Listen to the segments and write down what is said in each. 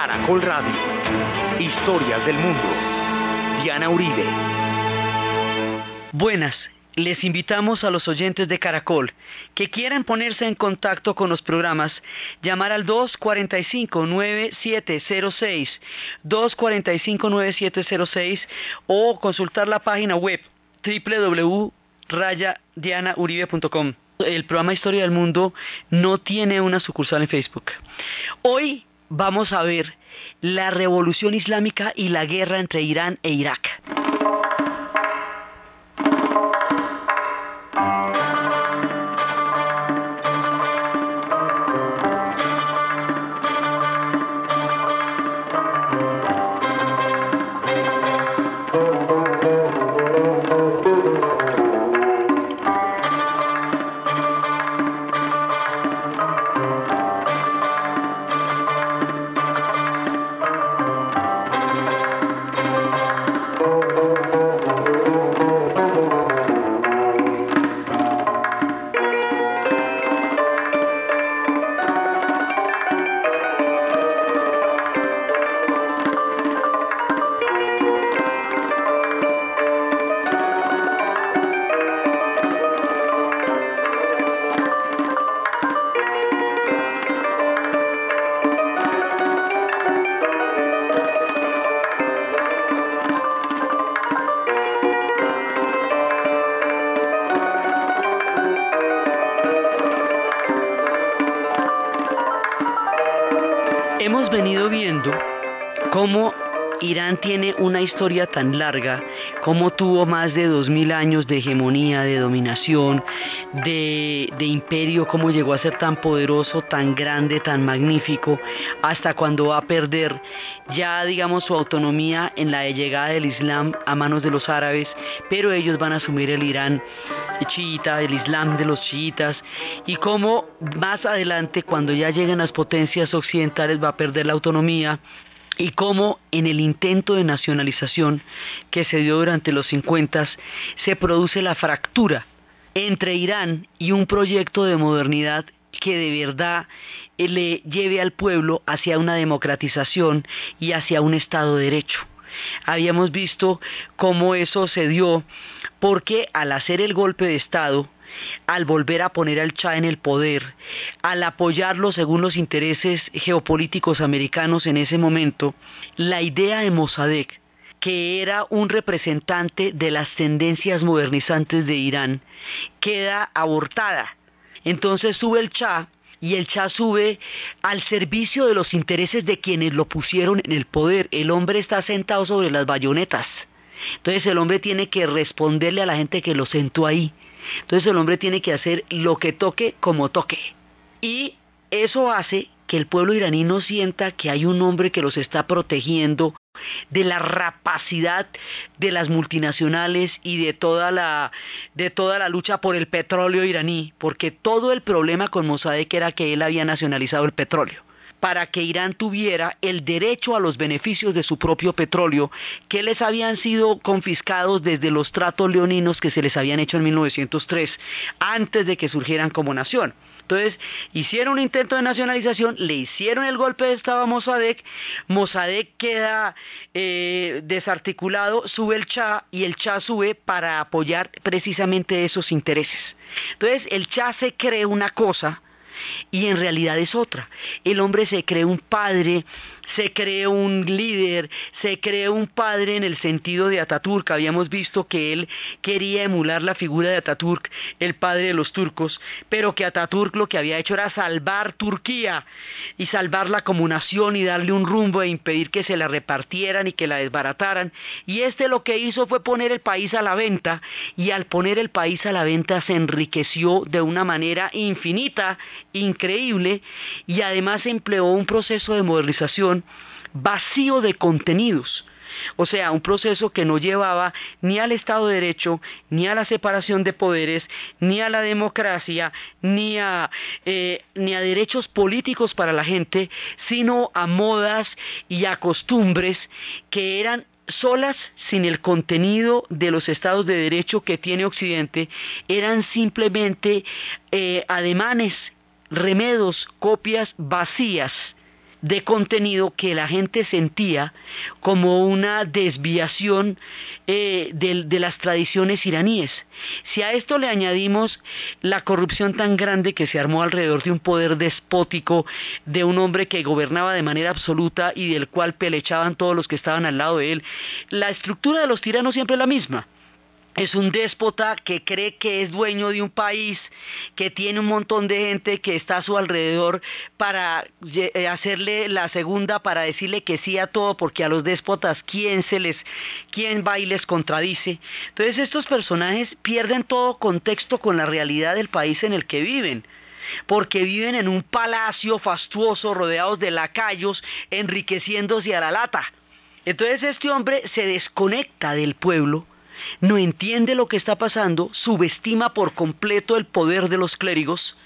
Caracol Radio. Historias del mundo. Diana Uribe. Buenas. Les invitamos a los oyentes de Caracol que quieran ponerse en contacto con los programas, llamar al 245-9706, 245-9706 o consultar la página web www.rayadianauribe.com. El programa Historia del Mundo no tiene una sucursal en Facebook. Hoy vamos a ver la revolución islámica y la guerra entre Irán e Irak. Cómo Irán tiene una historia tan larga, cómo tuvo más de dos mil años de hegemonía, de dominación, de, de, imperio, cómo llegó a ser tan poderoso, tan grande, tan magnífico, hasta cuando va a perder ya, digamos, su autonomía en la llegada del Islam a manos de los árabes, pero ellos van a asumir el Irán chiita, el Islam de los chiitas, y cómo más adelante, cuando ya lleguen las potencias occidentales, va a perder la autonomía, y cómo en el intento de nacionalización que se dio durante los 50 se produce la fractura entre Irán y un proyecto de modernidad que de verdad le lleve al pueblo hacia una democratización y hacia un Estado de Derecho. Habíamos visto cómo eso se dio porque al hacer el golpe de Estado, al volver a poner al Shah en el poder, al apoyarlo según los intereses geopolíticos americanos en ese momento, la idea de Mossadegh, que era un representante de las tendencias modernizantes de Irán, queda abortada. Entonces sube el Shah y el Shah sube al servicio de los intereses de quienes lo pusieron en el poder. El hombre está sentado sobre las bayonetas. Entonces el hombre tiene que responderle a la gente que lo sentó ahí. Entonces el hombre tiene que hacer lo que toque como toque. Y eso hace que el pueblo iraní no sienta que hay un hombre que los está protegiendo de la rapacidad de las multinacionales y de toda la de toda la lucha por el petróleo iraní, porque todo el problema con Mossadegh era que él había nacionalizado el petróleo para que Irán tuviera el derecho a los beneficios de su propio petróleo que les habían sido confiscados desde los tratos leoninos que se les habían hecho en 1903, antes de que surgieran como nación. Entonces, hicieron un intento de nacionalización, le hicieron el golpe de Estado a Mossadegh, Mossadegh queda eh, desarticulado, sube el Shah y el Shah sube para apoyar precisamente esos intereses. Entonces, el Shah se cree una cosa, y en realidad es otra. El hombre se cree un padre, se cree un líder, se cree un padre en el sentido de Ataturk. Habíamos visto que él quería emular la figura de Ataturk, el padre de los turcos, pero que Ataturk lo que había hecho era salvar Turquía y salvarla como nación y darle un rumbo e impedir que se la repartieran y que la desbarataran. Y este lo que hizo fue poner el país a la venta y al poner el país a la venta se enriqueció de una manera infinita, increíble y además empleó un proceso de modernización vacío de contenidos. O sea, un proceso que no llevaba ni al Estado de Derecho, ni a la separación de poderes, ni a la democracia, ni a, eh, ni a derechos políticos para la gente, sino a modas y a costumbres que eran solas sin el contenido de los estados de derecho que tiene Occidente, eran simplemente eh, ademanes, remedos, copias vacías de contenido que la gente sentía como una desviación eh, de, de, las tradiciones iraníes. Si a esto le añadimos la corrupción tan grande que se armó alrededor de un poder despótico, de un hombre que gobernaba de manera absoluta y del cual pelechaban todos los que estaban al lado de él, la estructura de los tiranos siempre es la misma es un déspota que cree que es dueño de un país, que tiene un montón de gente que está a su alrededor para eh, hacerle la segunda, para decirle que sí a todo, porque a los déspotas quién se les, quién va y les contradice. Entonces estos personajes pierden todo contexto con la realidad del país en el que viven porque viven en un palacio fastuoso rodeados de lacayos, enriqueciéndose a la lata. Entonces este hombre se desconecta del pueblo, no entiende lo que está pasando, subestima por completo el poder de los clérigos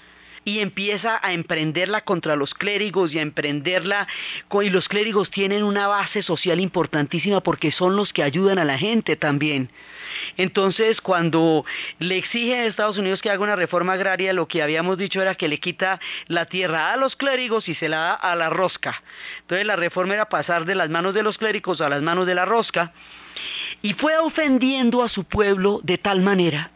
y empieza a emprenderla contra los clérigos y a emprenderla y los clérigos tienen una base social importantísima porque son los que ayudan a la gente también. Entonces, cuando le exige a Estados Unidos que haga una reforma agraria, lo que habíamos dicho era que le quita la tierra a los clérigos y se la da a la rosca. Entonces, la reforma era pasar de las manos de los clérigos a las manos de la rosca y fue ofendiendo a su pueblo de tal manera,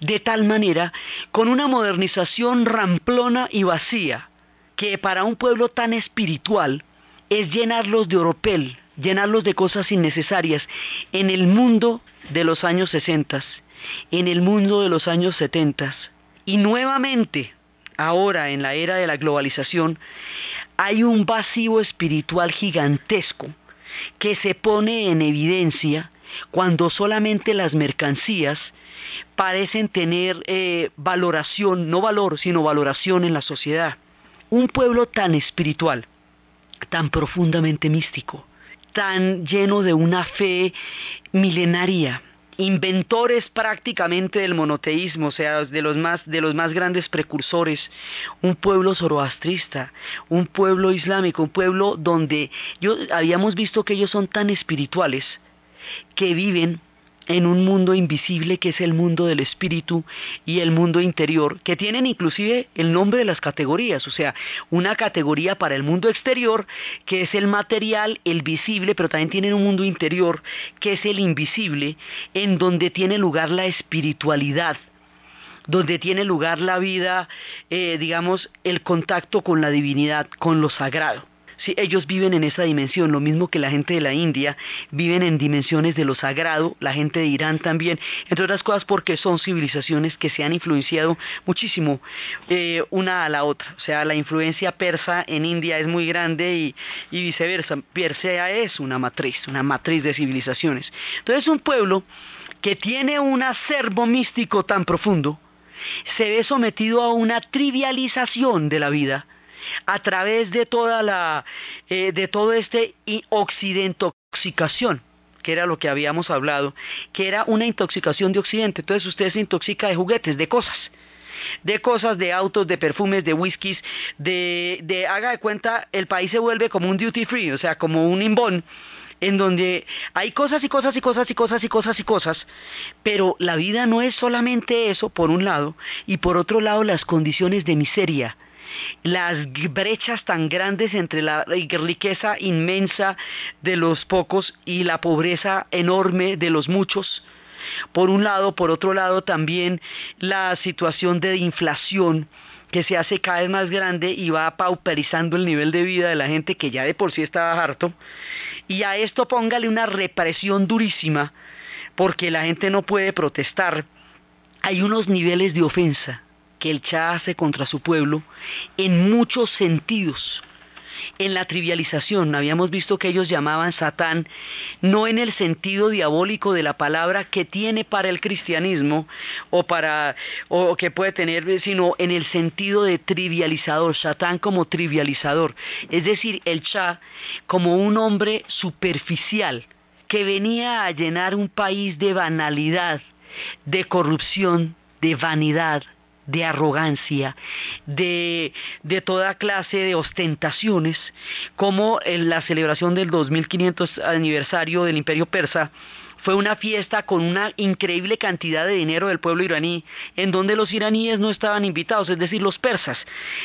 de tal manera, con una modernización ramplona y vacía, que para un pueblo tan espiritual es llenarlos de oropel, llenarlos de cosas innecesarias en el mundo de los años 60, en el mundo de los años 70 y nuevamente ahora en la era de la globalización hay un vacío espiritual gigantesco que se pone en evidencia cuando solamente las mercancías parecen tener eh, valoración, no valor, sino valoración en la sociedad. Un pueblo tan espiritual, tan profundamente místico, tan lleno de una fe milenaria, inventores prácticamente del monoteísmo, o sea, de los más de los más grandes precursores, un pueblo zoroastrista, un pueblo islámico, un pueblo donde yo habíamos visto que ellos son tan espirituales que viven en un mundo invisible que es el mundo del espíritu y el mundo interior, que tienen inclusive el nombre de las categorías, o sea, una categoría para el mundo exterior, que es el material, el visible, pero también tienen un mundo interior, que es el invisible, en donde tiene lugar la espiritualidad donde tiene lugar la vida, eh, digamos, el contacto con la divinidad, con lo sagrado. Sí, ellos viven en esa dimensión, lo mismo que la gente de la India, viven en dimensiones de lo sagrado, la gente de Irán también, entre otras cosas porque son civilizaciones que se han influenciado muchísimo eh, una a la otra. O sea, la influencia persa en India es muy grande y, y viceversa. Persea es una matriz, una matriz de civilizaciones. Entonces un pueblo que tiene un acervo místico tan profundo, se ve sometido a una trivialización de la vida a través de toda la, eh, de todo este occidentoxicación que era lo que habíamos hablado, que era una intoxicación de Occidente. Entonces usted se intoxica de juguetes, de cosas de cosas, de autos, de perfumes, de whiskies, de, de, haga de cuenta, el país se vuelve como un duty free, o sea, como un imbón, en donde hay cosas y cosas y cosas y cosas y cosas y cosas, pero la vida no es solamente eso, por un lado, y por otro lado las condiciones de miseria, las brechas tan grandes entre la riqueza inmensa de los pocos y la pobreza enorme de los muchos. Por un lado, por otro lado también la situación de inflación que se hace cada vez más grande y va pauperizando el nivel de vida de la gente que ya de por sí estaba harto. Y a esto póngale una represión durísima porque la gente no puede protestar. Hay unos niveles de ofensa que el Cha hace contra su pueblo en muchos sentidos. En la trivialización, habíamos visto que ellos llamaban Satán no en el sentido diabólico de la palabra que tiene para el cristianismo o para o que puede tener, sino en el sentido de trivializador, Satán como trivializador, es decir, el Cha como un hombre superficial que venía a llenar un país de banalidad, de corrupción, de vanidad, de arrogancia, de, de, toda clase de ostentaciones, como en la celebración del 2500 aniversario del imperio persa fue una fiesta con una increíble cantidad de dinero del pueblo iraní, en donde los iraníes no estaban invitados, es decir, los persas.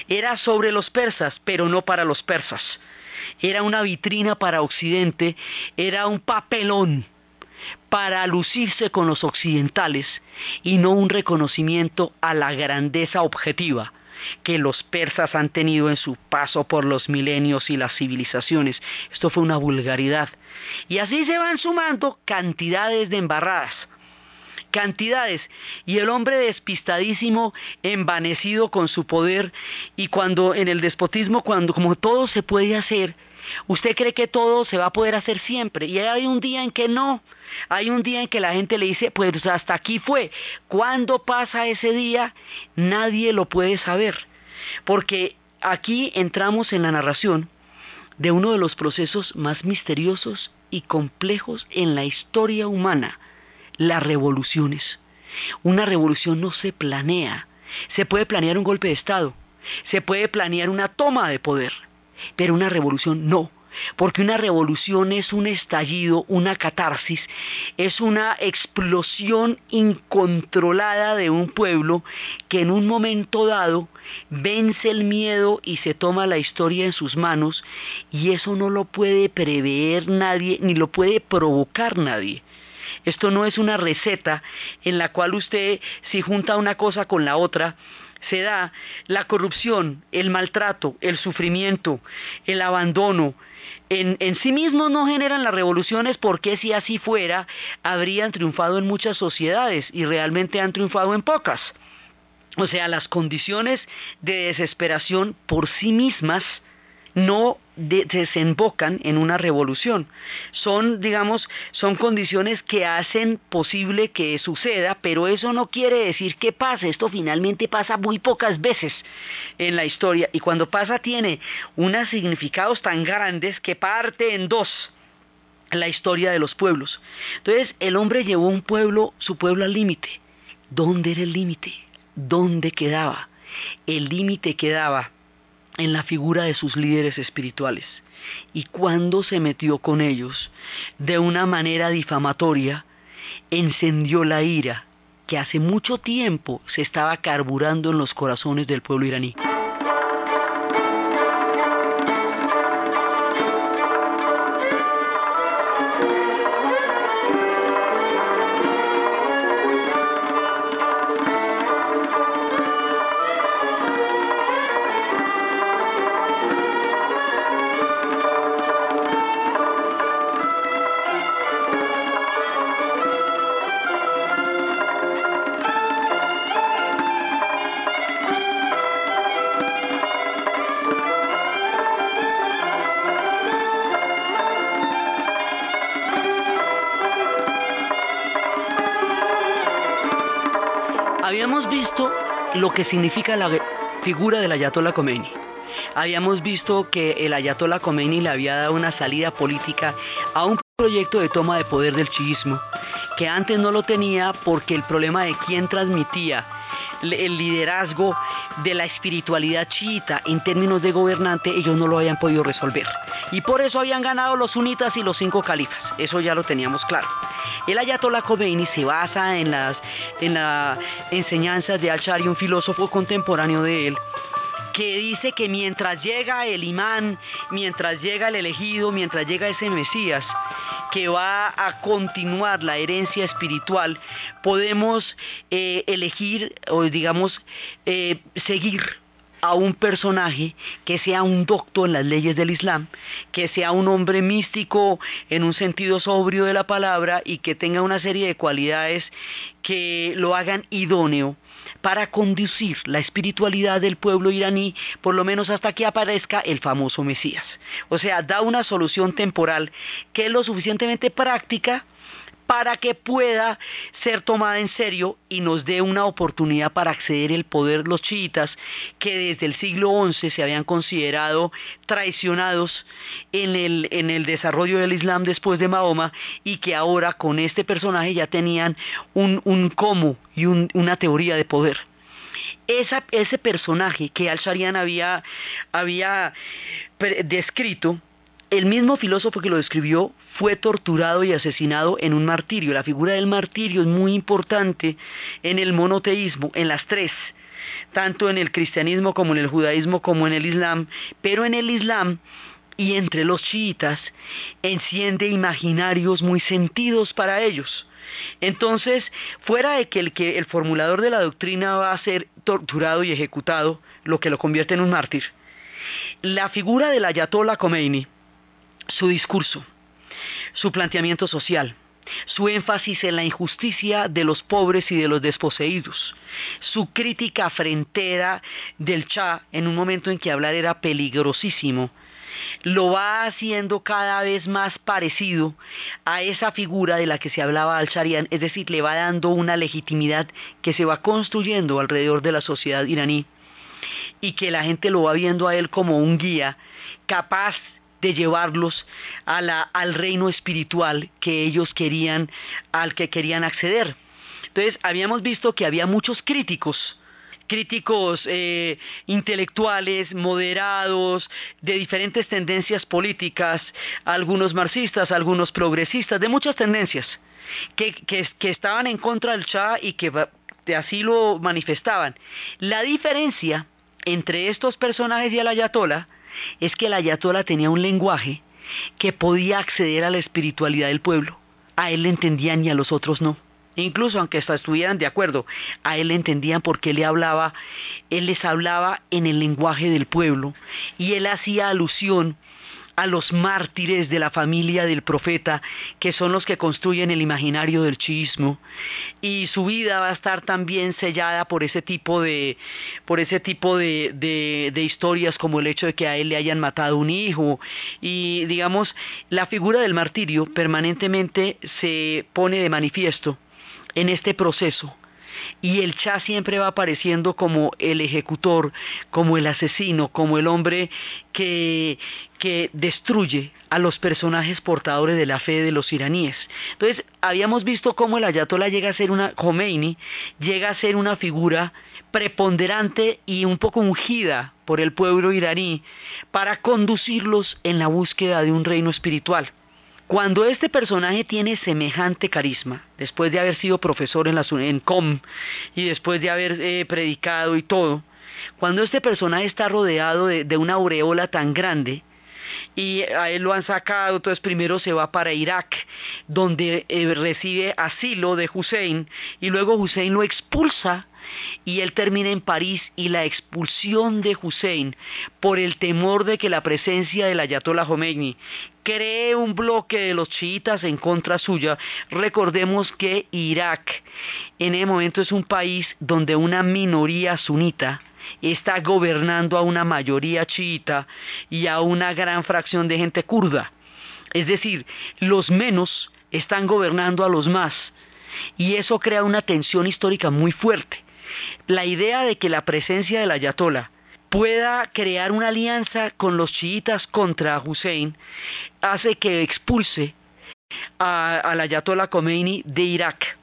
Era sobre los persas, pero no para los persas. Era una vitrina para Occidente, era un papelón para lucirse con los occidentales y no un reconocimiento a la grandeza objetiva que los persas han tenido en su paso por los milenios y las civilizaciones. Esto fue una vulgaridad. Y así se van sumando cantidades de embarradas cantidades. Y el hombre despistadísimo, envanecido con su poder, y cuando en el despotismo, cuando como todo se puede hacer, usted cree que todo se va a poder hacer siempre. Y hay un día en que no. Hay un día en que la gente le dice, pues hasta aquí fue. ¿Cuándo pasa ese día? Nadie lo puede saber. Porque aquí entramos en la narración de uno de los procesos más misteriosos y complejos en la historia humana, las revoluciones. Una revolución no se planea. Se puede planear un golpe de Estado, se puede planear una toma de poder, pero una revolución no. Porque una revolución es un estallido, una catarsis, es una explosión incontrolada de un pueblo que en un momento dado vence el miedo y se toma la historia en sus manos y eso no lo puede prever nadie ni lo puede provocar nadie. Esto no es una receta en la cual usted si junta una cosa con la otra, se da la corrupción, el maltrato, el sufrimiento, el abandono. En, sí mismos no generan las revoluciones porque si así fuera, habrían triunfado en muchas sociedades y realmente han triunfado en pocas. O sea, las condiciones de desesperación por sí mismas no desembocan en una revolución. Son, digamos, son condiciones que hacen posible que suceda, pero eso no quiere decir que pase. Esto finalmente pasa muy pocas veces en la historia y cuando pasa tiene unos significados tan grandes que parte en dos la historia de los pueblos. Entonces, el hombre llevó un pueblo, su pueblo al límite. ¿Dónde era el límite? ¿Dónde quedaba? El límite quedaba en la figura de sus líderes espirituales. Y cuando se metió con ellos de una manera difamatoria, encendió la ira que hace mucho tiempo se estaba carburando en los corazones del pueblo iraní. Lo que significa la figura del Ayatollah Khomeini. Habíamos visto que el Ayatollah Khomeini le había dado una salida política a un proyecto de toma de poder del chiismo, que antes no lo tenía porque el problema de quién transmitía el liderazgo de la espiritualidad chiita en términos de gobernante, ellos no lo habían podido resolver. Y por eso habían ganado los sunitas y los cinco califas. Eso ya lo teníamos claro. El Ayatollah Khomeini se basa en las, en enseñanzas de Al-Shari, un filósofo contemporáneo de él, que dice que mientras llega el imán, mientras llega el elegido, mientras llega ese Mesías, que va a continuar la herencia espiritual, podemos eh, elegir o digamos eh, seguir a un personaje que sea un docto en las leyes del Islam, que sea un hombre místico en un sentido sobrio de la palabra y que tenga una serie de cualidades que lo hagan idóneo para conducir la espiritualidad del pueblo iraní, por lo menos hasta que aparezca el famoso Mesías. O sea, da una solución temporal que es lo suficientemente práctica para que pueda ser tomada en serio y nos dé una oportunidad para acceder al poder los chiitas que desde el siglo XI se habían considerado traicionados en el, en el desarrollo del Islam después de Mahoma y que ahora con este personaje ya tenían un, un cómo y una teoría de poder. ese personaje que Al-Sharian había, había descrito el mismo filósofo que lo describió fue torturado y asesinado en un martirio. La figura del martirio es muy importante en el monoteísmo, en las tres, tanto en el cristianismo como en el judaísmo como en el islam, pero en el islam y entre los chiitas enciende imaginarios muy sentidos para ellos. Entonces, fuera de que el, que el formulador de la doctrina va a ser torturado y ejecutado, lo que lo convierte en un mártir, la figura del Ayatollah Khomeini, su discurso, su planteamiento social, su énfasis en la injusticia de los pobres y de los desposeídos, su crítica frentera del Cha en un momento en que hablar era peligrosísimo, lo va haciendo cada vez más parecido a esa figura de la que se hablaba al Sharian, es decir, le va dando una legitimidad que se va construyendo alrededor de la sociedad iraní y que la gente lo va viendo a él como un guía capaz de llevarlos a la, al reino espiritual que ellos querían, al que querían acceder. Entonces, habíamos visto que había muchos críticos críticos eh, intelectuales, moderados, de diferentes tendencias políticas, algunos marxistas, algunos progresistas, de muchas tendencias, que, estaban en contra del Shah y que así lo manifestaban. La diferencia entre estos personajes y el ayatollah es que el ayatollah tenía un lenguaje que podía acceder a la espiritualidad del pueblo. A él le entendían y a los otros no. Incluso aunque estuvieran de acuerdo, a él le entendían porque le hablaba, él les hablaba en el lenguaje del pueblo y él hacía alusión a los mártires de la familia del profeta, que son los que construyen el imaginario del chiismo, y su vida va a estar también sellada por ese tipo de, por ese tipo de, de, de historias como el hecho de que a él le hayan matado un hijo, y digamos, la figura del martirio permanentemente se pone de manifiesto en este proceso. Y el Cha siempre va apareciendo como el ejecutor, como el asesino, como el hombre que, que destruye a los personajes portadores de la fe de los iraníes. Entonces, habíamos visto cómo el Ayatollah llega a ser una, Khomeini, llega a ser una figura preponderante y un poco ungida por el pueblo iraní para conducirlos en la búsqueda de un reino espiritual. Cuando este personaje tiene semejante carisma, después de haber sido profesor en, la, en COM y después de haber eh, predicado y todo, cuando este personaje está rodeado de, una aureola tan grande, y a él lo han sacado, entonces primero se va para Irak, donde eh, recibe asilo de Hussein, y luego Hussein lo expulsa y él termina en París y la expulsión de Hussein por el temor de que la presencia del Ayatollah Khomeini cree un bloque de los chiitas en contra suya. Recordemos que Irak en ese momento es un país donde una minoría sunita está gobernando a una mayoría chiita y a una gran fracción de gente kurda. Es decir, los menos están gobernando a los más. Y eso crea una tensión histórica muy fuerte. La idea de que la presencia del ayatollah pueda crear una alianza con los chiitas contra Hussein hace que expulse al ayatollah Khomeini de Irak.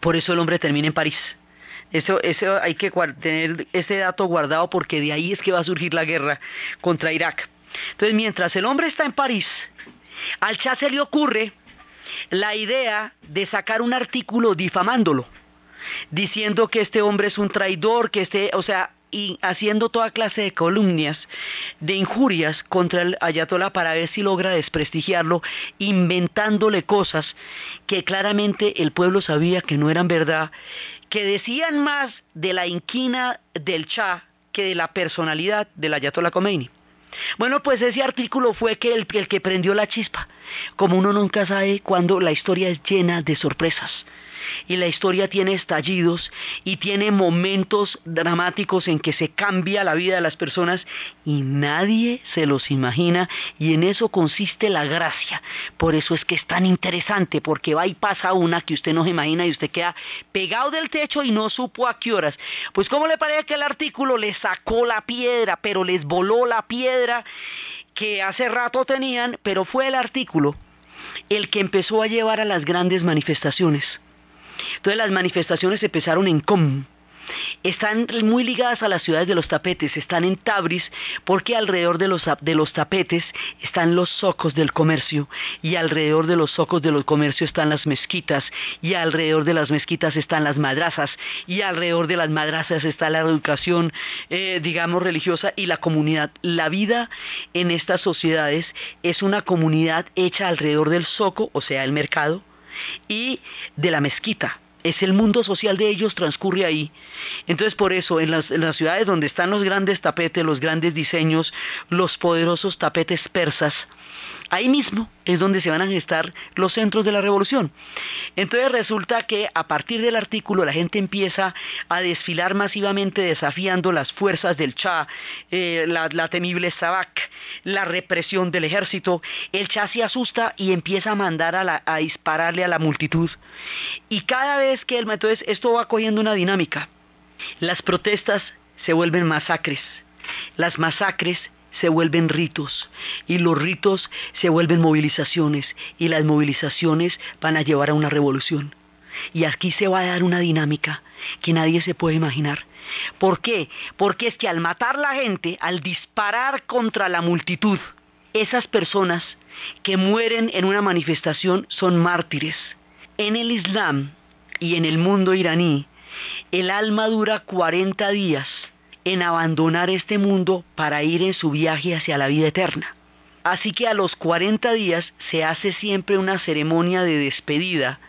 Por eso el hombre termina en París. Eso, eso hay que tener ese dato guardado porque de ahí es que va a surgir la guerra contra Irak. Entonces, mientras el hombre está en París, al Shah se le ocurre la idea de sacar un artículo difamándolo diciendo que este hombre es un traidor, que este, o sea, y haciendo toda clase de columnias, de injurias contra el ayatollah para ver si logra desprestigiarlo, inventándole cosas que claramente el pueblo sabía que no eran verdad, que decían más de la inquina del Shah que de la personalidad del ayatollah Khomeini. Bueno, pues ese artículo fue que el, el que prendió la chispa. Como uno nunca sabe cuando la historia es llena de sorpresas y la historia tiene estallidos y tiene momentos dramáticos en que se cambia la vida de las personas y nadie se los imagina y en eso consiste la gracia. Por eso es que es tan interesante porque va y pasa una que usted no se imagina y usted queda pegado del techo y no supo a qué horas. Pues ¿cómo le parece que el artículo le sacó la piedra, pero les voló la piedra que hace rato tenían, pero fue el artículo el que empezó a llevar a las grandes manifestaciones. Entonces las manifestaciones empezaron en Com, están muy ligadas a las ciudades de los tapetes, están en Tabriz porque alrededor de los, tapetes están los zocos del comercio. Y alrededor de los zocos del comercio están las mezquitas. Y alrededor de las mezquitas están las madrazas y alrededor de las madrazas está la educación, eh, digamos, religiosa y la comunidad. La vida en estas sociedades es una comunidad hecha alrededor del zoco, o sea, el mercado, y de la mezquita es el mundo social de ellos, transcurre ahí. Entonces por eso en las, ciudades donde están los grandes tapetes, los grandes diseños, los poderosos tapetes persas, ahí mismo es donde se van a gestar los centros de la revolución. Entonces resulta que a partir del artículo la gente empieza a desfilar masivamente desafiando las fuerzas del Cha, eh, la, temible Sabak, la represión del ejército. El Cha se asusta y empieza a mandar a, a dispararle a la multitud. Y cada vez que él, entonces esto va cogiendo una dinámica. Las protestas se vuelven masacres. Las masacres se vuelven ritos y los ritos se vuelven movilizaciones y las movilizaciones van a llevar a una revolución. Y aquí se va a dar una dinámica que nadie se puede imaginar. ¿Por qué? Porque es que al matar la gente, al disparar contra la multitud, esas personas que mueren en una manifestación son mártires. En el Islam y en el mundo iraní, el alma dura 40 días en abandonar este mundo para ir en su viaje hacia la vida eterna. Así que a los 40 días se hace siempre una ceremonia de despedida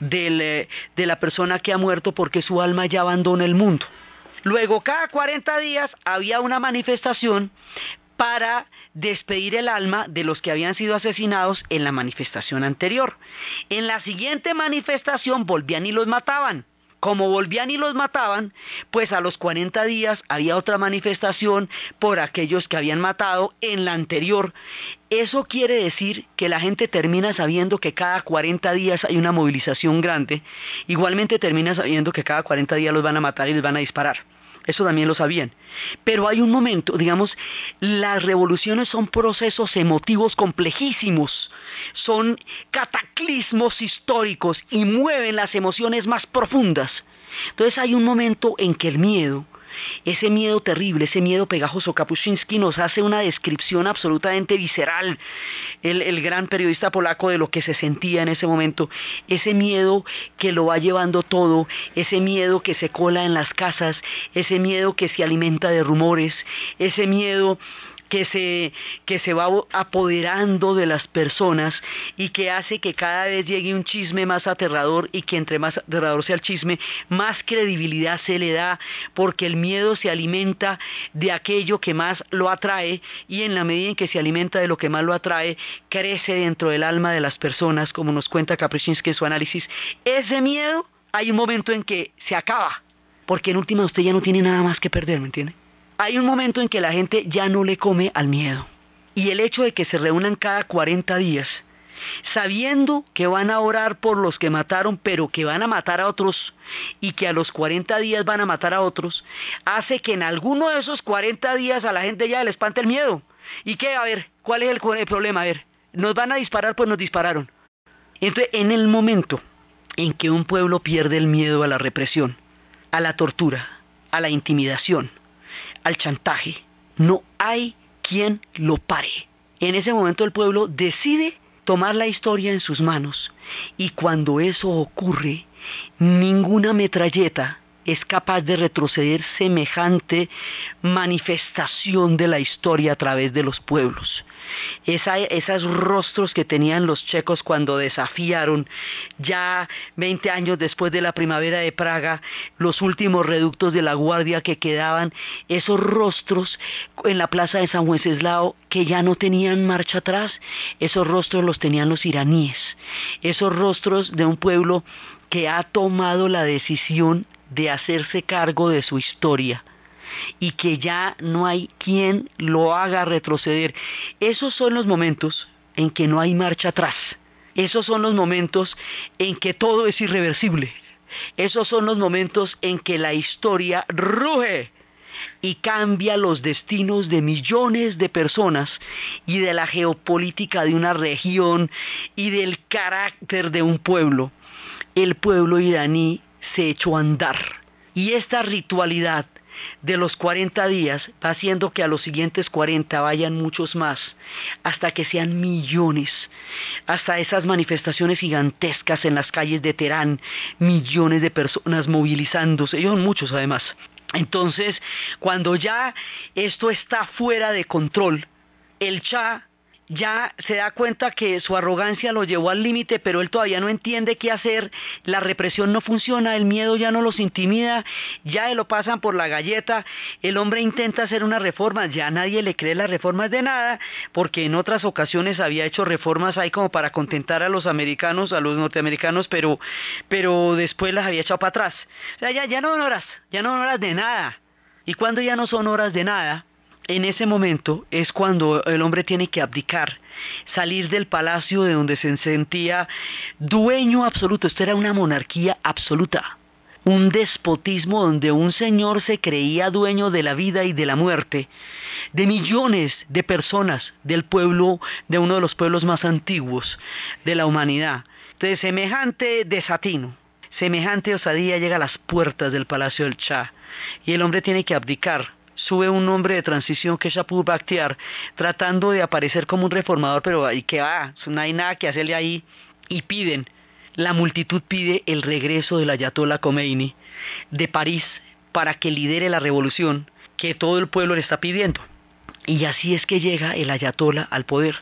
eh, de la persona que ha muerto porque su alma ya abandona el mundo. Luego, cada 40 días había una manifestación para despedir el alma de los que habían sido asesinados en la manifestación anterior. En la siguiente manifestación volvían y los mataban como volvían y los mataban, pues a los 40 días había otra manifestación por aquellos que habían matado en la anterior. Eso quiere decir que la gente termina sabiendo que cada 40 días hay una movilización grande, igualmente termina sabiendo que cada 40 días los van a matar y les van a disparar. Eso también lo sabían. Pero hay un momento, digamos, las revoluciones son procesos emotivos complejísimos, son cataclismos históricos y mueven las emociones más profundas. Entonces hay un momento en que el miedo, ese miedo terrible, ese miedo pegajoso. Kapuscinski nos hace una descripción absolutamente visceral, el, gran periodista polaco, de lo que se sentía en ese momento. Ese miedo que lo va llevando todo, ese miedo que se cola en las casas, ese miedo que se alimenta de rumores, ese miedo que se, que se va apoderando de las personas y que hace que cada vez llegue un chisme más aterrador y que entre más aterrador sea el chisme, más credibilidad se le da porque el miedo se alimenta de aquello que más lo atrae y en la medida en que se alimenta de lo que más lo atrae, crece dentro del alma de las personas, como nos cuenta Kapuscinski en su análisis. Ese miedo hay un momento en que se acaba, porque en última usted ya no tiene nada más que perder, ¿me entiende? Hay un momento en que la gente ya no le come al miedo. Y el hecho de que se reúnan cada 40 días, sabiendo que van a orar por los que mataron, pero que van a matar a otros, y que a los 40 días van a matar a otros, hace que en alguno de esos 40 días a la gente ya le espante el miedo. ¿Y qué? A ver, ¿cuál es el, el problema? A ver, nos van a disparar, pues nos dispararon. Entonces, en el momento en que un pueblo pierde el miedo a la represión, a la tortura, a la intimidación, al chantaje. No hay quien lo pare. En ese momento el pueblo decide tomar la historia en sus manos y cuando eso ocurre, ninguna metralleta es capaz de retroceder semejante manifestación de la historia a través de los pueblos. esos rostros que tenían los checos cuando desafiaron ya 20 años después de la primavera de Praga, los últimos reductos de la guardia que quedaban, esos rostros en la plaza de San Wenceslao que ya no tenían marcha atrás, esos rostros los tenían los iraníes, esos rostros de un pueblo que ha tomado la decisión de hacerse cargo de su historia y que ya no hay quien lo haga retroceder. Esos son los momentos en que no hay marcha atrás. Esos son los momentos en que todo es irreversible. Esos son los momentos en que la historia ruge y cambia los destinos de millones de personas y de la geopolítica de una región y del carácter de un pueblo. El pueblo iraní se echó a andar, Y esta ritualidad de los 40 días va haciendo que a los siguientes 40 vayan muchos más, hasta que sean millones, hasta esas manifestaciones gigantescas en las calles de Teherán, millones de personas movilizándose, ellos son muchos además. Entonces, cuando ya esto está fuera de control, el Shah ya se da cuenta que su arrogancia lo llevó al límite, pero él todavía no entiende qué hacer, la represión no funciona, el miedo ya no los intimida, ya lo pasan por la galleta, el hombre intenta hacer una reforma, ya nadie le cree las reformas de nada, porque en otras ocasiones había hecho reformas ahí como para contentar a los americanos, a los norteamericanos, pero, pero después las había echado para atrás. O sea, ya, ya no son horas, ya no son horas de nada. Y cuando ya no son horas de nada, en ese momento es cuando el hombre tiene que abdicar, salir del palacio de donde se sentía dueño absoluto. Esto era una monarquía absoluta, un despotismo donde un señor se creía dueño de la vida y de la muerte de millones de personas del pueblo, de uno de los pueblos más antiguos de la humanidad. Entonces, semejante desatino, semejante osadía llega a las puertas del palacio del Shah y el hombre tiene que abdicar sube un hombre de transición que es Shapur Bakhtiar, tratando de aparecer como un reformador, pero ahí que va, no hay nada que hacerle ahí, y piden, la multitud pide el regreso del Ayatollah Khomeini de París para que lidere la revolución que todo el pueblo le está pidiendo. Y así es que llega el ayatollah al poder.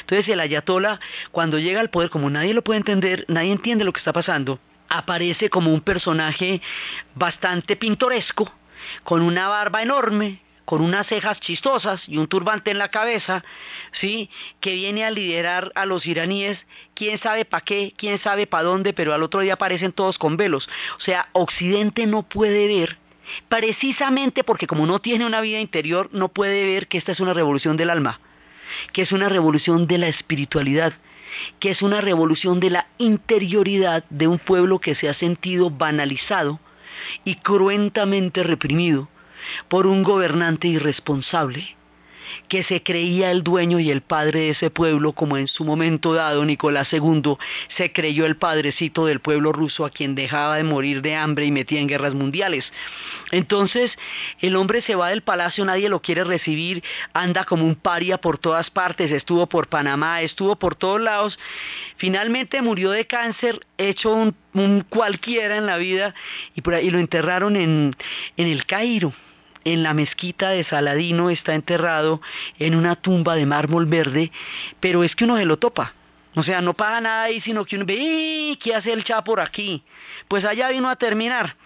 Entonces el ayatollah, cuando llega al poder, como nadie lo puede entender, nadie entiende lo que está pasando, aparece como un personaje bastante pintoresco, con una barba enorme, con unas cejas chistosas y un turbante en la cabeza, ¿sí? Que viene a liderar a los iraníes, quién sabe para qué, quién sabe para dónde, pero al otro día aparecen todos con velos. O sea, Occidente no puede ver, precisamente porque como no tiene una vida interior, no puede ver que esta es una revolución del alma, que es una revolución de la espiritualidad, que es una revolución de la interioridad de un pueblo que se ha sentido banalizado, y cruentamente reprimido por un gobernante irresponsable que se creía el dueño y el padre de ese pueblo, como en su momento dado Nicolás II se creyó el padrecito del pueblo ruso a quien dejaba de morir de hambre y metía en guerras mundiales. Entonces el hombre se va del palacio, nadie lo quiere recibir, anda como un paria por todas partes, estuvo por Panamá, estuvo por todos lados, finalmente murió de cáncer, hecho un, cualquiera en la vida y, por ahí, lo enterraron en, en el Cairo en la mezquita de Saladino está enterrado en una tumba de mármol verde, pero es que uno se lo topa. O sea, no pasa nada ahí, sino que uno ve, ¿qué hace el Cha por aquí? Pues allá vino a terminar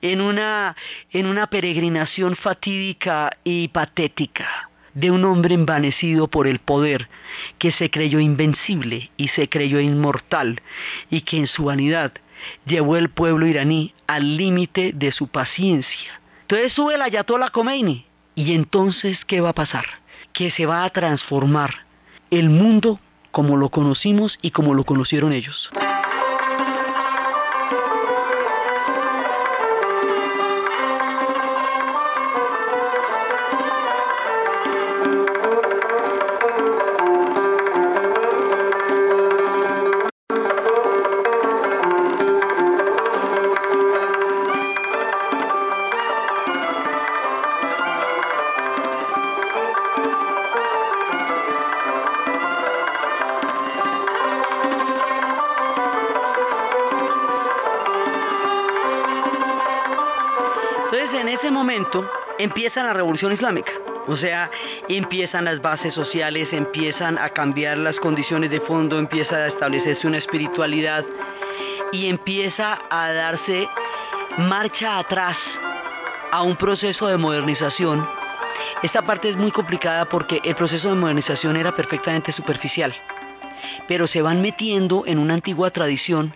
en una, en una peregrinación fatídica y patética de un hombre envanecido por el poder, que se creyó invencible y se creyó inmortal, y que en su vanidad llevó el pueblo iraní al límite de su paciencia entonces sube el Ayatollah Khomeini. ¿Y entonces qué va a pasar? Que se va a transformar el mundo como lo conocimos y como lo conocieron ellos. Empieza la revolución islámica. O sea, empiezan las bases sociales, empiezan a cambiar las condiciones de fondo, empieza a establecerse una espiritualidad y empieza a darse marcha atrás a un proceso de modernización. Esta parte es muy complicada porque el proceso de modernización era perfectamente superficial, pero se van metiendo en una antigua tradición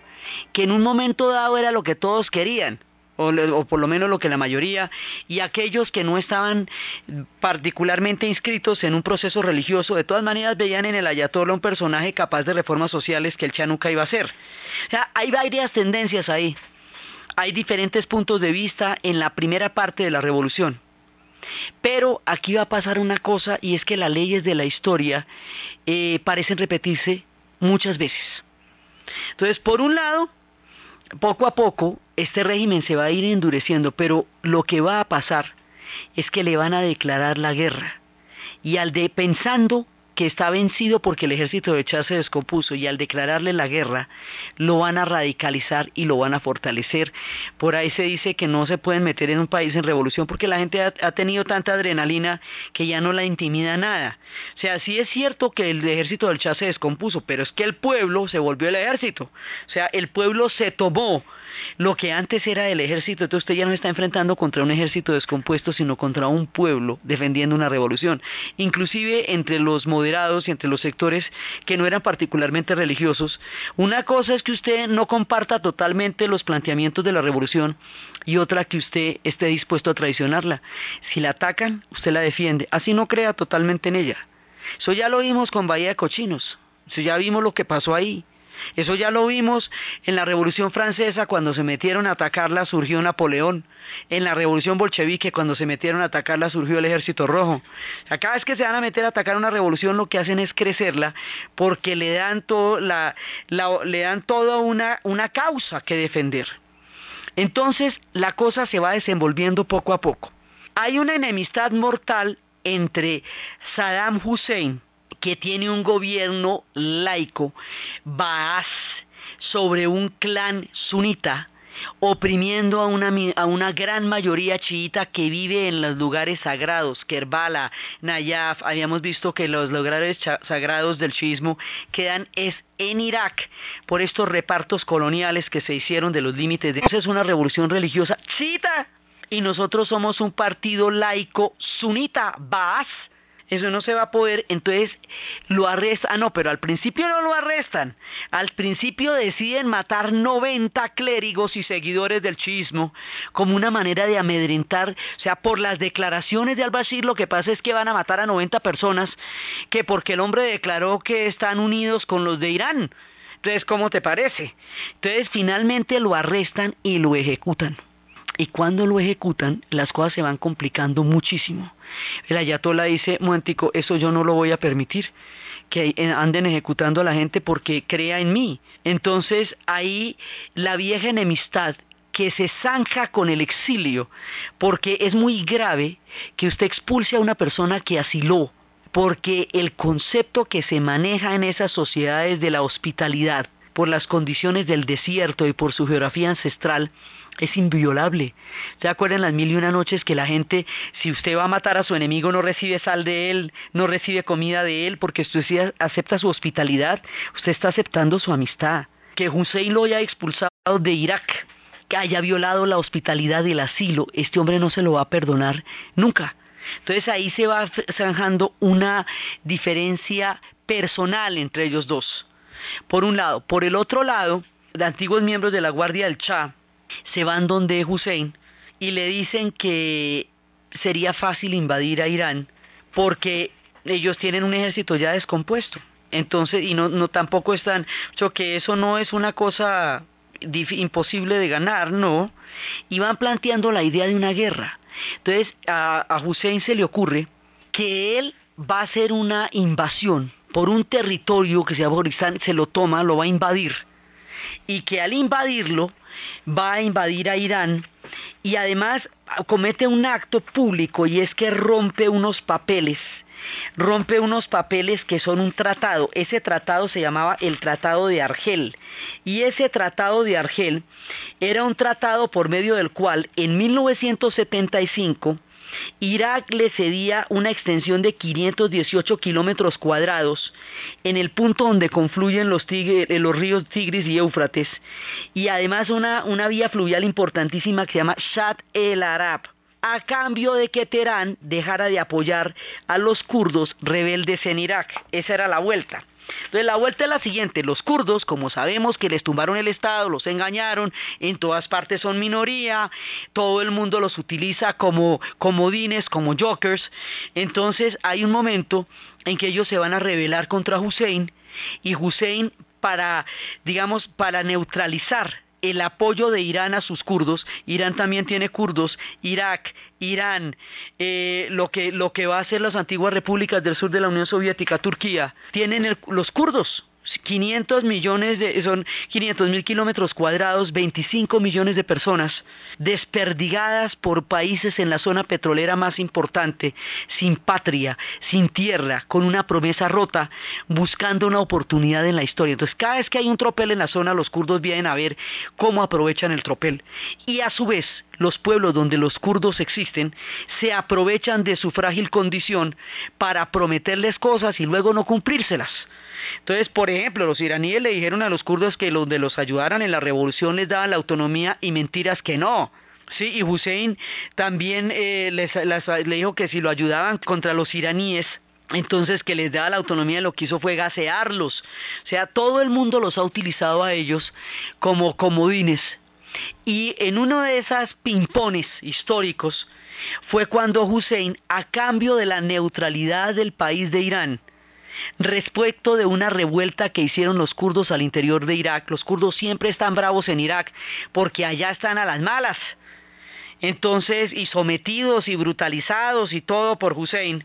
que en un momento dado era lo que todos querían o, por lo menos lo que la mayoría, y aquellos que no estaban particularmente inscritos en un proceso religioso, de todas maneras veían en el ayatollah un personaje capaz de reformas sociales que el Cha nunca iba a hacer. O sea, hay varias tendencias ahí. Hay diferentes puntos de vista en la primera parte de la revolución. Pero aquí va a pasar una cosa y es que las leyes de la historia eh, parecen repetirse muchas veces. Entonces, por un lado, poco a poco este régimen se va a ir endureciendo, pero lo que va a pasar es que le van a declarar la guerra. Y al de pensando que está vencido porque el ejército de Chad se descompuso y al declararle la guerra lo van a radicalizar y lo van a fortalecer. Por ahí se dice que no se pueden meter en un país en revolución porque la gente ha, tenido tanta adrenalina que ya no la intimida nada. O sea, sí es cierto que el ejército del Chad se descompuso, pero es que el pueblo se volvió el ejército. O sea, el pueblo se tomó lo que antes era el ejército, entonces usted ya no está enfrentando contra un ejército descompuesto, sino contra un pueblo defendiendo una revolución. Inclusive entre los moderados y entre los sectores que no eran particularmente religiosos, una cosa es que usted no comparta totalmente los planteamientos de la revolución y otra que usted esté dispuesto a traicionarla. Si la atacan, usted la defiende, así no crea totalmente en ella. Eso ya lo vimos con Bahía de Cochinos, eso ya vimos lo que pasó ahí. Eso ya lo vimos en la Revolución Francesa cuando se metieron a atacarla surgió Napoleón. En la Revolución Bolchevique cuando se metieron a atacarla surgió el Ejército Rojo. cada vez que se van a meter a atacar una revolución lo que hacen es crecerla porque le dan, todo toda una, una causa que defender. Entonces la cosa se va desenvolviendo poco a poco. Hay una enemistad mortal entre Saddam Hussein, que tiene un gobierno laico, Baas, sobre un clan sunita, oprimiendo a una, a una, gran mayoría chiita que vive en los lugares sagrados, Kerbala, Nayaf, habíamos visto que los lugares sagrados del chiismo quedan es en Irak por estos repartos coloniales que se hicieron de los límites de... Esa es una revolución religiosa chiita y nosotros somos un partido laico sunita, Baas, eso no se va a poder, entonces lo arrestan, ah, no, pero al principio no lo arrestan, al principio deciden matar 90 clérigos y seguidores del chismo como una manera de amedrentar, o sea, por las declaraciones de Al-Bashir lo que pasa es que van a matar a 90 personas que porque el hombre declaró que están unidos con los de Irán. Entonces, ¿cómo te parece? Entonces, finalmente lo arrestan y lo ejecutan. Y cuando lo ejecutan, las cosas se van complicando muchísimo. El ayatola dice, momentico, eso yo no lo voy a permitir, que anden ejecutando a la gente porque crea en mí. Entonces ahí la vieja enemistad que se zanja con el exilio, porque es muy grave que usted expulse a una persona que asiló, porque el concepto que se maneja en esas sociedades de la hospitalidad, por las condiciones del desierto y por su geografía ancestral, es inviolable. ¿Se acuerdan las mil y una noches que la gente, si usted va a matar a su enemigo, no recibe sal de él, no recibe comida de él, porque usted acepta su hospitalidad, usted está aceptando su amistad. Que Hussein lo haya expulsado de Irak, que haya violado la hospitalidad del asilo, este hombre no se lo va a perdonar nunca. Entonces ahí se va zanjando una diferencia personal entre ellos dos. Por un lado. Por el otro lado, de antiguos miembros de la Guardia del Shah se van donde Hussein y le dicen que sería fácil invadir a Irán porque ellos tienen un ejército ya descompuesto. Entonces, y no, no tampoco están, yo que eso no es una cosa imposible de ganar, no. Y van planteando la idea de una guerra. Entonces, a, Hussein se le ocurre que él va a hacer una invasión por un territorio que se llama se lo toma, lo va a invadir. Y que al invadirlo va a invadir a Irán y además comete un acto público y es que rompe unos papeles rompe unos papeles que son un tratado. Ese tratado se llamaba el Tratado de Argel. Y ese Tratado de Argel era un tratado por medio del cual en 1975 Irak le cedía una extensión de 518 kilómetros cuadrados en el punto donde confluyen los, eh, los, ríos Tigris y Éufrates y además una, una vía fluvial importantísima que se llama Shat el Arab a cambio de que Teherán dejara de apoyar a los kurdos rebeldes en Irak. Esa era la vuelta. Entonces la vuelta es la siguiente, los kurdos, como sabemos que les tumbaron el Estado, los engañaron, en todas partes son minoría, todo el mundo los utiliza como comodines, como jokers, entonces hay un momento en que ellos se van a rebelar contra Hussein y Hussein para, digamos, para neutralizar el apoyo de Irán a sus kurdos. Irán también tiene kurdos. Irak, Irán, eh, lo, que, lo que va a ser las antiguas repúblicas del sur de la Unión Soviética, Turquía, tienen los kurdos. O 500 millones de, son 500 mil kilómetros cuadrados, 25 millones de personas desperdigadas por países en la zona petrolera más importante, sin patria, sin tierra, con una promesa rota, buscando una oportunidad en la historia. Entonces, cada vez que hay un tropel en la zona, los kurdos vienen a ver cómo aprovechan el tropel. Y a su vez, los pueblos donde los kurdos existen se aprovechan de su frágil condición para prometerles cosas y luego no cumplírselas. Entonces, por ejemplo, los iraníes le dijeron a los kurdos que los de los ayudaran en la revolución les daban la autonomía y mentiras que no. Sí, y Hussein también eh, les, le dijo que si lo ayudaban contra los iraníes, entonces que les daba la autonomía lo que hizo fue gasearlos. O sea, todo el mundo los ha utilizado a ellos como comodines. Y en uno de esos pimpones históricos fue cuando Hussein, a cambio de la neutralidad del país de Irán, respecto de una revuelta que hicieron los kurdos al interior de Irak. Los kurdos siempre están bravos en Irak porque allá están a las malas. Entonces, y sometidos y brutalizados y todo por Hussein,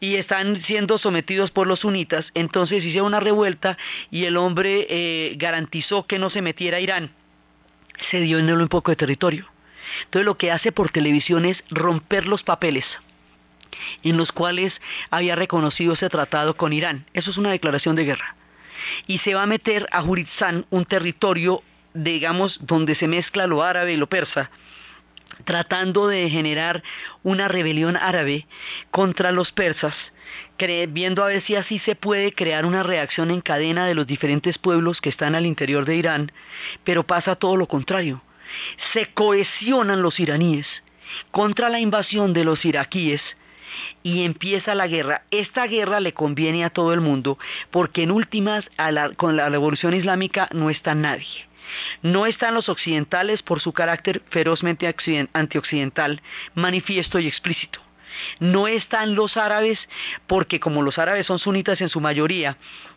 y están siendo sometidos por los sunitas, entonces hicieron una revuelta y el hombre eh, garantizó que no se metiera a Irán. Se dio en él un poco de territorio. Entonces lo que hace por televisión es romper los papeles en los cuales había reconocido ese tratado con Irán. Eso es una declaración de guerra. Y se va a meter a Jurizán, un territorio, digamos, donde se mezcla lo árabe y lo persa, tratando de generar una rebelión árabe contra los persas, viendo a ver si así se puede crear una reacción en cadena de los diferentes pueblos que están al interior de Irán, pero pasa todo lo contrario. Se cohesionan los iraníes contra la invasión de los iraquíes y empieza la guerra. Esta guerra le conviene a todo el mundo porque en últimas con la revolución islámica no está nadie. No están los occidentales por su carácter ferozmente antioccidental, manifiesto y explícito. No están los árabes porque como los árabes son sunitas en su mayoría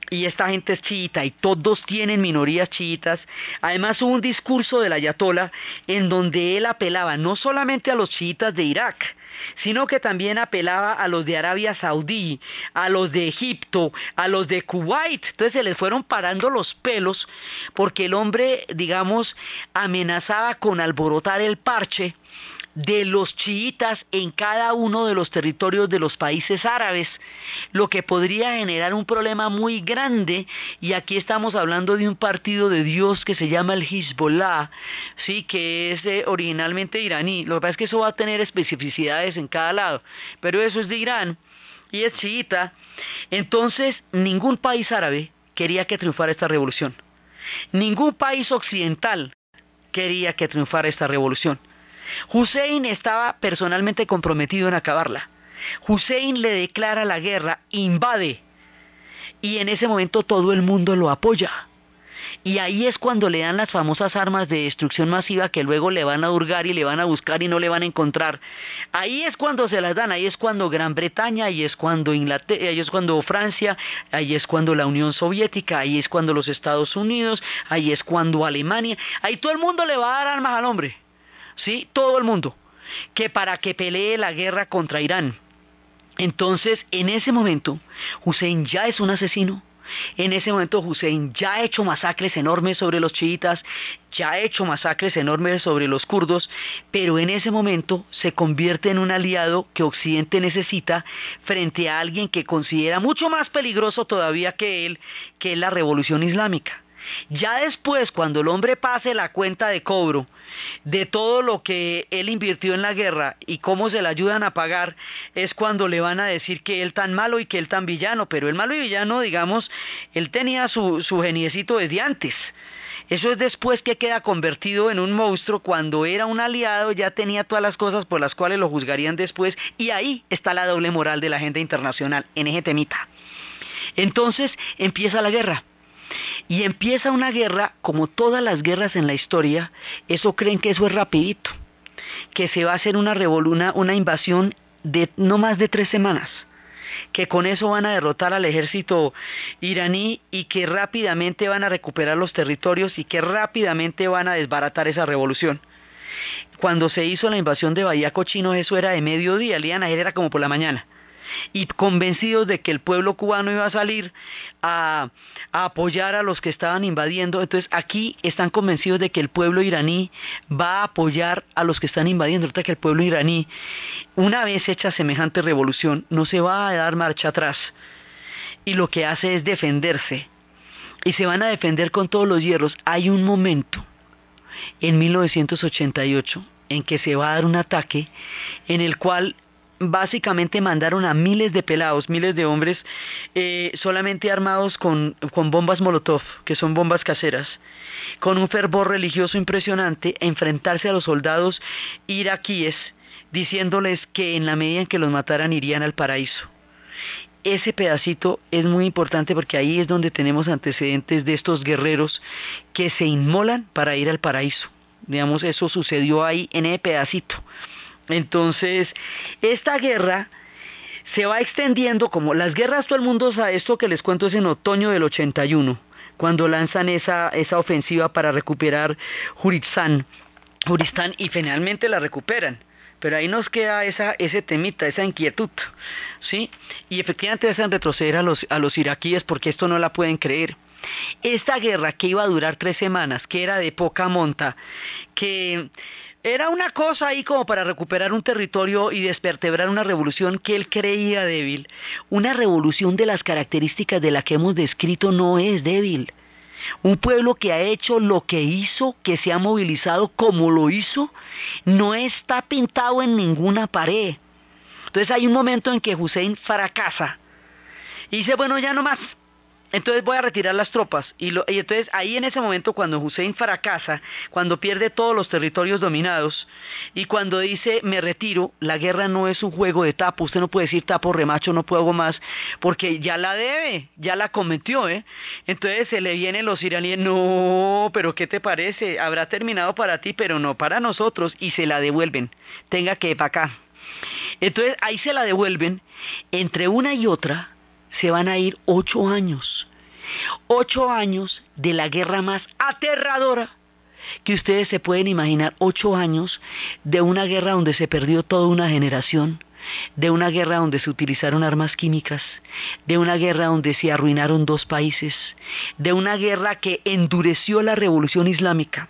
y esta gente es chiita y todos tienen minorías chiitas, además hubo un discurso del ayatola en donde él apelaba no solamente a los chiitas de Irak, sino que también apelaba a los de Arabia Saudí, a los de Egipto, a los de Kuwait. Entonces se les fueron parando los pelos porque el hombre, digamos, amenazaba con alborotar el parche de los chiitas en cada uno de los territorios de los países árabes, lo que podría generar un problema muy grande, y aquí estamos hablando de un partido de Dios que se llama el Hezbollah, sí, que es eh, originalmente iraní. Lo que pasa es que eso va a tener especificidades en cada lado, pero eso es de Irán y es chiita. Entonces, ningún país árabe quería que triunfara esta revolución. Ningún país occidental quería que triunfara esta revolución. Hussein estaba personalmente comprometido en acabarla. Hussein le declara la guerra, invade, y en ese momento todo el mundo lo apoya. Y ahí es cuando le dan las famosas armas de destrucción masiva que luego le van a hurgar y le van a buscar y no le van a encontrar. Ahí es cuando se las dan, ahí es cuando Gran Bretaña, ahí es cuando Inglaterra, ahí es cuando Francia, ahí es cuando la Unión Soviética, ahí es cuando los Estados Unidos, ahí es cuando Alemania, ahí todo el mundo le va a dar armas al hombre. ¿Sí? Todo el mundo, que para que pelee la guerra contra Irán. Entonces, en ese momento, Hussein ya es un asesino. En ese momento Hussein ya ha hecho masacres enormes sobre los chiitas, ya ha hecho masacres enormes sobre los kurdos, pero en ese momento se convierte en un aliado que Occidente necesita frente a alguien que considera mucho más peligroso todavía que él, que es la revolución islámica. Ya después, cuando el hombre pase la cuenta de cobro de todo lo que él invirtió en la guerra y cómo se le ayudan a pagar, es cuando le van a decir que él tan malo y que él tan villano. Pero el malo y villano, digamos, él tenía su, geniecito desde antes. Eso es después que queda convertido en un monstruo. Cuando era un aliado ya tenía todas las cosas por las cuales lo juzgarían después. Y ahí está la doble moral de la agenda internacional, en ese temita. Entonces empieza la guerra. Y empieza una guerra, como todas las guerras en la historia, eso creen que eso es rapidito, que se va a hacer una revoluna, una invasión de no más de tres semanas, que con eso van a derrotar al ejército iraní y que rápidamente van a recuperar los territorios y que rápidamente van a desbaratar esa revolución. Cuando se hizo la invasión de Bahía Cochino, eso era de mediodía, el día era como por la mañana. Y convencidos de que el pueblo cubano iba a salir a, apoyar a los que estaban invadiendo. Entonces aquí están convencidos de que el pueblo iraní va a apoyar a los que están invadiendo. Resulta que el pueblo iraní, una vez hecha semejante revolución, no se va a dar marcha atrás y lo que hace es defenderse. Y se van a defender con todos los hierros. Hay un momento en 1988 en que se va a dar un ataque en el cual básicamente mandaron a miles de pelados, miles de hombres, eh, solamente armados con, bombas Molotov, que son bombas caseras, con un fervor religioso impresionante, a enfrentarse a los soldados iraquíes, diciéndoles que en la medida en que los mataran irían al paraíso ese pedacito es muy importante porque ahí es donde tenemos antecedentes de estos guerreros que se inmolan para ir al paraíso. Digamos, eso sucedió ahí en ese pedacito. Entonces, esta guerra se va extendiendo como las guerras, todo el mundo sabe esto que les cuento es en otoño del 81, cuando lanzan esa, esa ofensiva para recuperar Juristán, Juristán y finalmente la recuperan. Pero ahí nos queda esa, ese temita, esa inquietud, ¿sí? Y efectivamente hacen retroceder a los, a los iraquíes porque esto no la pueden creer. Esta guerra que iba a durar tres semanas, que era de poca monta, que era una cosa ahí como para recuperar un territorio y despertebrar una revolución que él creía débil. Una revolución de las características de la que hemos descrito no es débil. Un pueblo que ha hecho lo que hizo, que se ha movilizado como lo hizo, no está pintado en ninguna pared. Entonces hay un momento en que Hussein fracasa y dice, bueno, ya no más, entonces voy a retirar las tropas. Y, entonces ahí en ese momento cuando Hussein fracasa, cuando pierde todos los territorios dominados y cuando dice me retiro, la guerra no es un juego de tapo. Usted no puede decir tapo, remacho, no puedo más, porque ya la debe, ya la cometió. ¿eh? Entonces se le vienen los iraníes, no, pero ¿qué te parece? Habrá terminado para ti, pero no para nosotros. Y se la devuelven. Tenga que ir para acá. Entonces ahí se la devuelven. Entre una y otra se van a ir ocho años. Ocho años de la guerra más aterradora que ustedes se pueden imaginar. Ocho años de una guerra donde se perdió toda una generación, de una guerra donde se utilizaron armas químicas, de una guerra donde se arruinaron dos países, de una guerra que endureció la revolución islámica,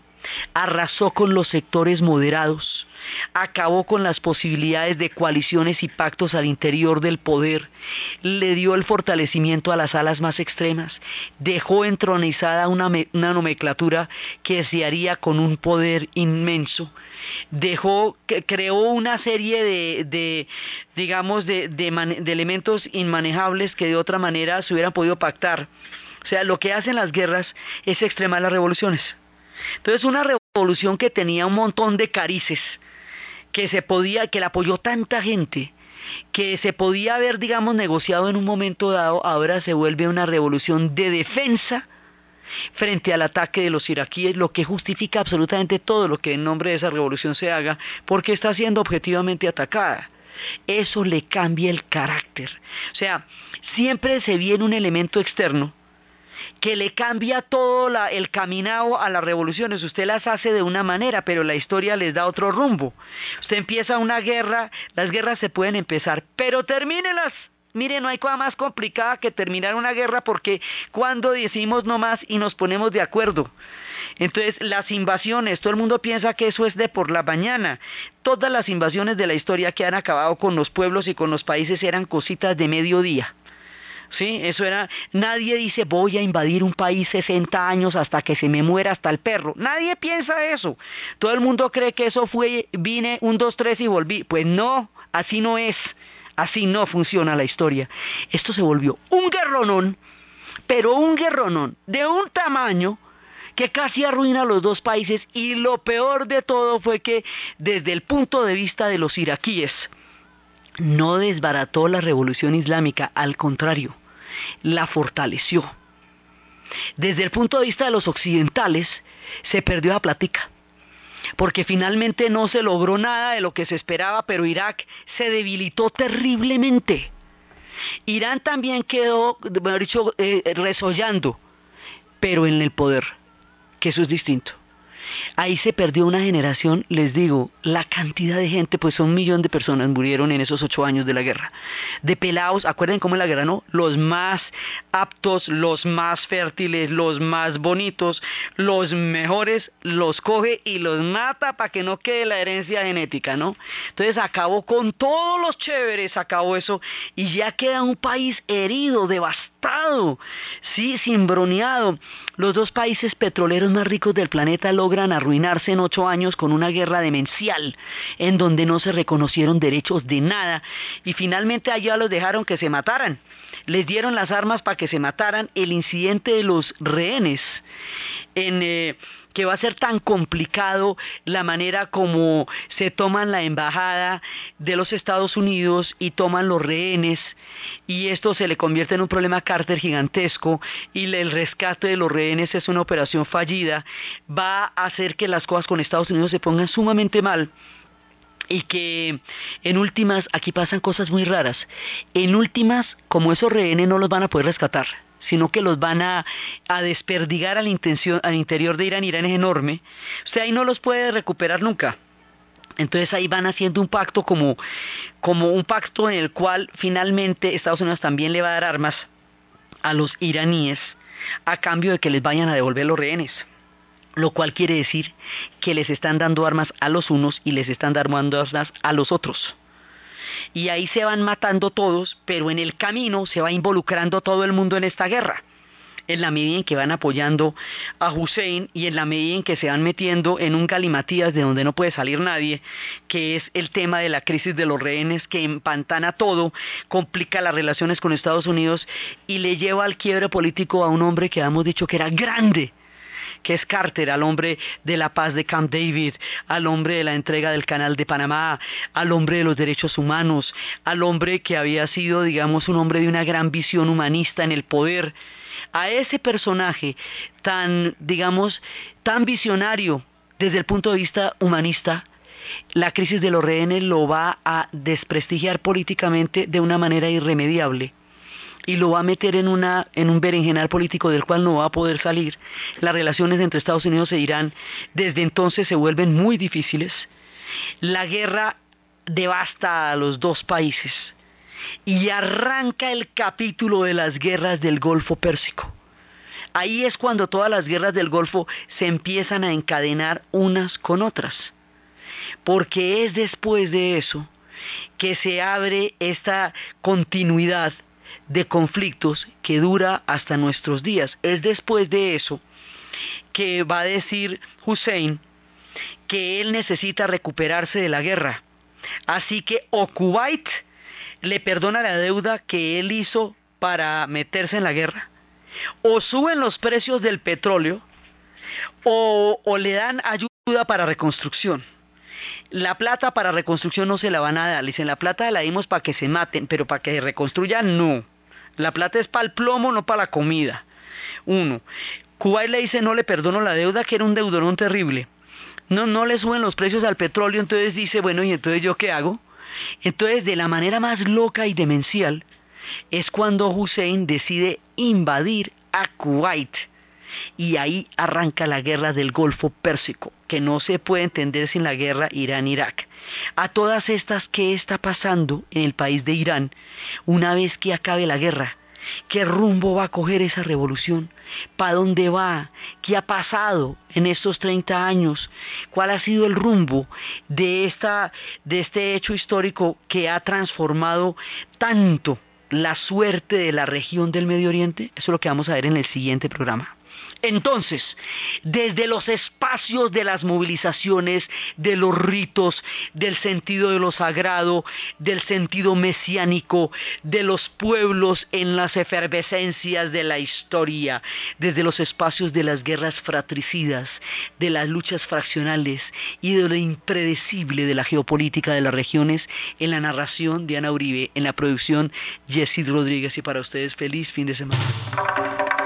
arrasó con los sectores moderados, acabó con las posibilidades de coaliciones y pactos al interior del poder, le dio el fortalecimiento a las alas más extremas, dejó entronizada una, nomenclatura que se haría con un poder inmenso, dejó, creó una serie de, digamos, de, de elementos inmanejables que de otra manera se hubieran podido pactar. O sea, lo que hacen las guerras es extremar las revoluciones. Entonces una revolución que tenía un montón de carices, que se podía, que la apoyó tanta gente, que se podía haber, digamos, negociado en un momento dado, ahora se vuelve una revolución de defensa frente al ataque de los iraquíes, lo que justifica absolutamente todo lo que en nombre de esa revolución se haga, porque está siendo objetivamente atacada. Eso le cambia el carácter. O sea, siempre se viene un elemento externo que le cambia todo el caminado a las revoluciones. Usted las hace de una manera, pero la historia les da otro rumbo. Usted empieza una guerra, las guerras se pueden empezar, pero termínelas. Mire, no hay cosa más complicada que terminar una guerra porque cuando decimos no más y nos ponemos de acuerdo. Entonces, las invasiones, todo el mundo piensa que eso es de por la mañana. Todas las invasiones de la historia que han acabado con los pueblos y con los países eran cositas de mediodía. ¿Sí? Eso era, nadie dice voy a invadir un país 60 años hasta que se me muera hasta el perro. Nadie piensa eso. Todo el mundo cree que eso fue, vine un, dos, tres y volví. Pues no, así no es. Así no funciona la historia. Esto se volvió un guerronón, pero un guerronón de un tamaño que casi arruina los dos países y lo peor de todo fue que desde el punto de vista de los iraquíes no desbarató la revolución islámica, al contrario, la fortaleció. Desde el punto de vista de los occidentales, se perdió la plática, porque finalmente no se logró nada de lo que se esperaba, pero Irak se debilitó terriblemente. Irán también quedó, mejor dicho, eh, resollando, pero en el poder, que eso es distinto. Ahí se perdió una generación, les digo, la cantidad de gente, pues un millón de personas murieron en esos ocho años de la guerra. De pelados, acuerden cómo la guerra no, los más aptos, los más fértiles, los más bonitos, los mejores, los coge y los mata para que no quede la herencia genética, ¿no? Entonces acabó con todos los chéveres, acabó eso, y ya queda un país herido, devastado, sí, cimbroneado. Los dos países petroleros más ricos del planeta logran arruinarse en ocho años con una guerra demencial, en donde no se reconocieron derechos de nada, y finalmente allá los dejaron que se mataran. Les dieron las armas para que se mataran. El incidente de los rehenes en... Eh, que va a ser tan complicado la manera como se toman la embajada de los Estados Unidos y toman los rehenes y esto se le convierte en un problema Carter gigantesco y el rescate de los rehenes es una operación fallida, va a hacer que las cosas con Estados Unidos se pongan sumamente mal y que en últimas aquí pasan cosas muy raras. En últimas, como esos rehenes no los van a poder rescatar, sino que los van a, desperdigar al, interior de Irán. Irán es enorme. Sea, ahí no los puede recuperar nunca. Entonces ahí van haciendo un pacto como, como un pacto en el cual finalmente Estados Unidos también le va a dar armas a los iraníes a cambio de que les vayan a devolver los rehenes. Lo cual quiere decir que les están dando armas a los unos y les están dando armas a los otros y ahí se van matando todos, pero en el camino se va involucrando todo el mundo en esta guerra en la medida en que van apoyando a Hussein y en la medida en que se van metiendo en un galimatías de donde no puede salir nadie, que es el tema de la crisis de los rehenes que empantana todo, complica las relaciones con Estados Unidos y le lleva al quiebre político a un hombre que hemos dicho que era grande, que es Carter, al hombre de la paz de Camp David, al hombre de la entrega del canal de Panamá, al hombre de los derechos humanos, al hombre que había sido, digamos, un hombre de una gran visión humanista en el poder, a ese personaje tan, digamos, tan visionario desde el punto de vista humanista, la crisis de los rehenes lo va a desprestigiar políticamente de una manera irremediable y lo va a meter en, una, en un berenjenal político del cual no va a poder salir. Las relaciones entre Estados Unidos e Irán desde entonces se vuelven muy difíciles. La guerra devasta a los dos países y arranca el capítulo de las guerras del Golfo Pérsico. Ahí es cuando todas las guerras del Golfo se empiezan a encadenar unas con otras. Porque es después de eso que se abre esta continuidad de conflictos que dura hasta nuestros días. Es después de eso que va a decir Hussein que él necesita recuperarse de la guerra. Así que o Kuwait le perdona la deuda que él hizo para meterse en la guerra, o suben los precios del petróleo, o, o le dan ayuda para reconstrucción. La plata para reconstrucción no se la van a dar. Dicen, la plata la dimos para que se maten, pero para que se reconstruyan, no. La plata es para el plomo, no para la comida. Uno. Kuwait le dice, no le perdono la deuda, que era un deudorón terrible. No, no le suben los precios al petróleo, entonces dice, bueno, ¿y entonces yo qué hago? Entonces, de la manera más loca y demencial, es cuando Hussein decide invadir a Kuwait y ahí arranca la guerra del Golfo Pérsico, que no se puede entender sin la guerra Irán-Irak. A todas estas, ¿qué está pasando en el país de Irán una vez que acabe la guerra? ¿Qué rumbo va a coger esa revolución? ¿Para dónde va? ¿Qué ha pasado en estos 30 años? ¿Cuál ha sido el rumbo de, esta, de este hecho histórico que ha transformado tanto la suerte de la región del Medio Oriente? Eso es lo que vamos a ver en el siguiente programa. Entonces, desde los espacios de las movilizaciones, de los ritos, del sentido de lo sagrado, del sentido mesiánico, de los pueblos en las efervescencias de la historia, desde los espacios de las guerras fratricidas, de las luchas fraccionales y de lo impredecible de la geopolítica de las regiones, en la narración de Ana Uribe, en la producción Jessid Rodríguez y para ustedes feliz fin de semana.